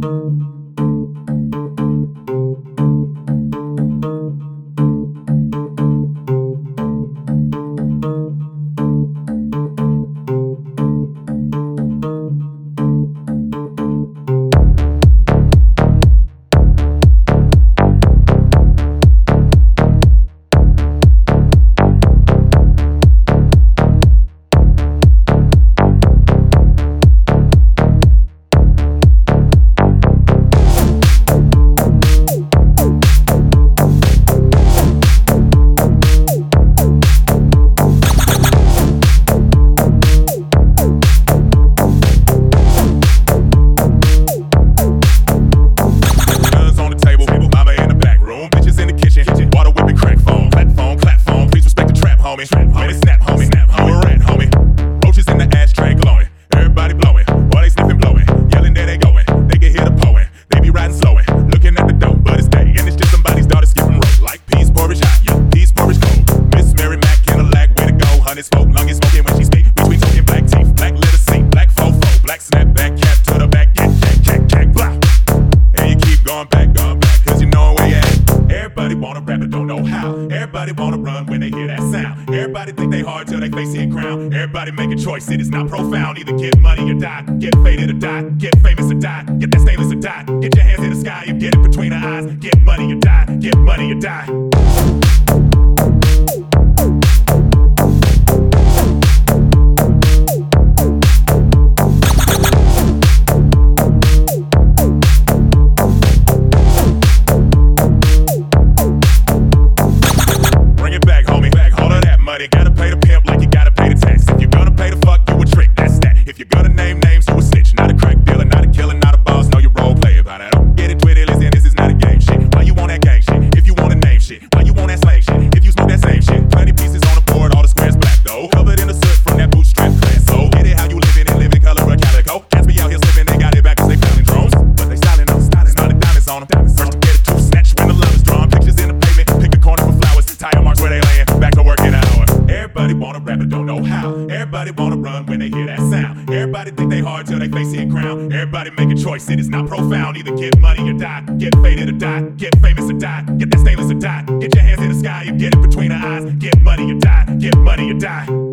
Guns homie. Homie, homie, homie, homie. Roaches in the ashtray everybody blowing, they sniffing, blowing, yelling there they going. They can hear the poem, they be riding slowing, looking at the dope, but it's day, and it's just somebody's daughter skipping rope like peas porridge hot, yeah, peas porridge cold. Miss Mary Mac Cadillac, way to go, honey smoke, is smoking when she speak. Between talking black teeth, black leather seat, black fofo, black snapback cap to the back, jack, jack, blah. And you keep going back, going back, cause you know where at. Everybody wanna rap but don't know how. Everybody wanna run when they hear that they hard till they face it ground. Everybody make a choice, it is not profound. Either get money or die, get faded or die, get famous or die, get that stainless or die. Get your hands in the sky, you get it between the eyes. Get money or die, get money or die. Names, you a snitch. Not a crack dealer, not a killer, not a boss. No, you role player. But I don't get it twisted. Listen, this is not a game shit. Why you want that gang shit? If you wanna name shit, why you want that slang shit? If you smoke that same shit, plenty pieces on the board, all the squares black though. Covered in the soot from that bootstrap class. So get it how you living and living color of calico. Cats be out here slipping, they got it back 'cause they feeling drones. But they styling up, styling, styling diamonds on them. First to get it, two snatch when the love is drawn. Pictures in the pavement, pick a corner for flowers. Tire marks where they laying, back to work. Everybody wanna rap but don't know how. Everybody wanna run when they hear that sound. Everybody think they hard till they face it crown. Everybody make a choice, it is not profound. Either get money or die, get faded or die, get famous or die, get that stainless or die. Get your hands in the sky, you get it between the eyes. Get money or die, get money or die.